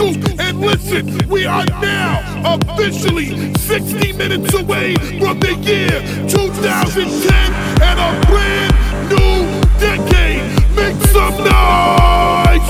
And listen, we are now officially 60 minutes away from the year 2010 and a brand new decade. Make some noise!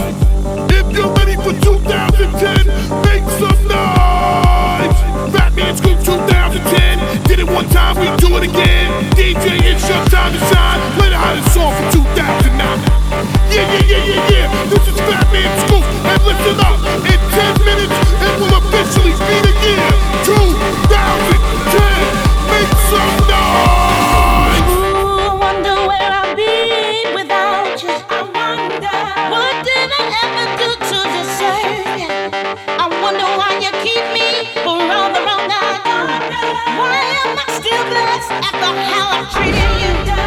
If you're ready for 2010, make some noise! Fatman Scoop 2010. Did it one time, we do it again. DJ, it's your time to shine. Play the hottest song from 2009. Yeah, yeah, yeah, yeah, yeah. This is Fatman Scoop. And listen up. In 10 minutes, it will officially be the year 2010. Make some noise! Ooh, wonder where I've been without you. I wonder what did I ever do to deserve? I wonder why you keep me for all the wrong I done. Why am I still blessed after how I treated you?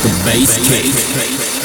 the bass kick.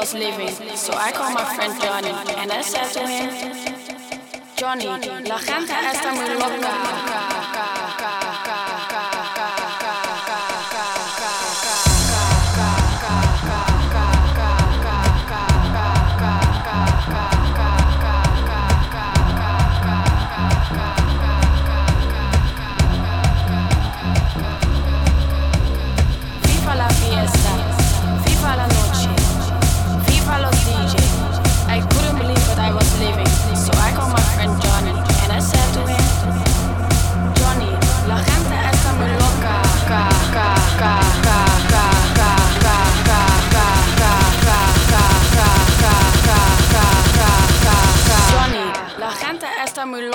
was leaving, so I called my friend Johnny and I said to him, Johnny, la gente está muy loca.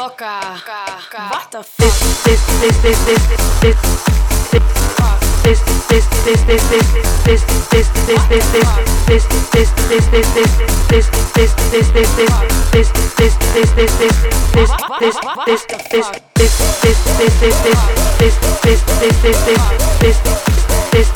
loca. What the fuck? What the fuck? this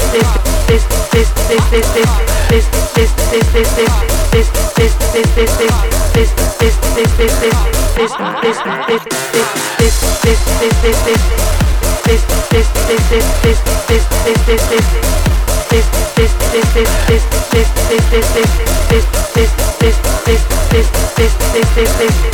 this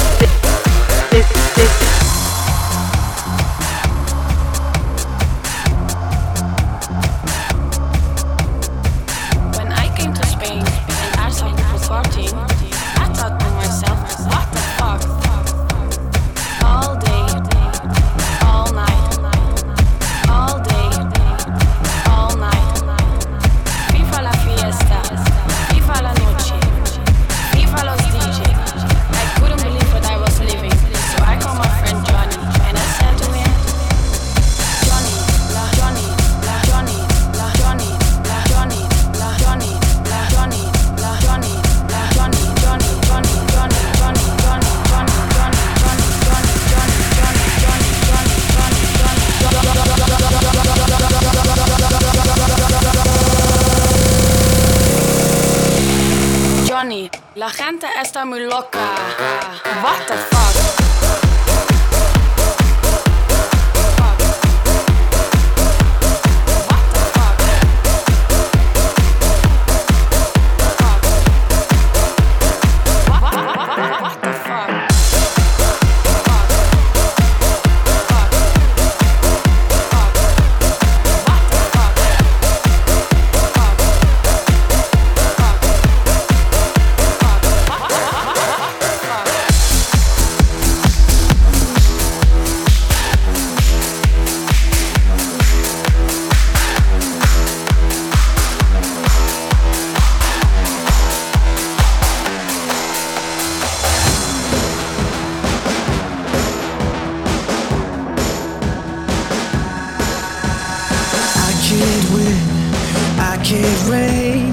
it rain,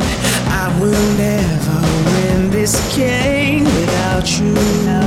I will never win this game without you.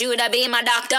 You to be my doctor.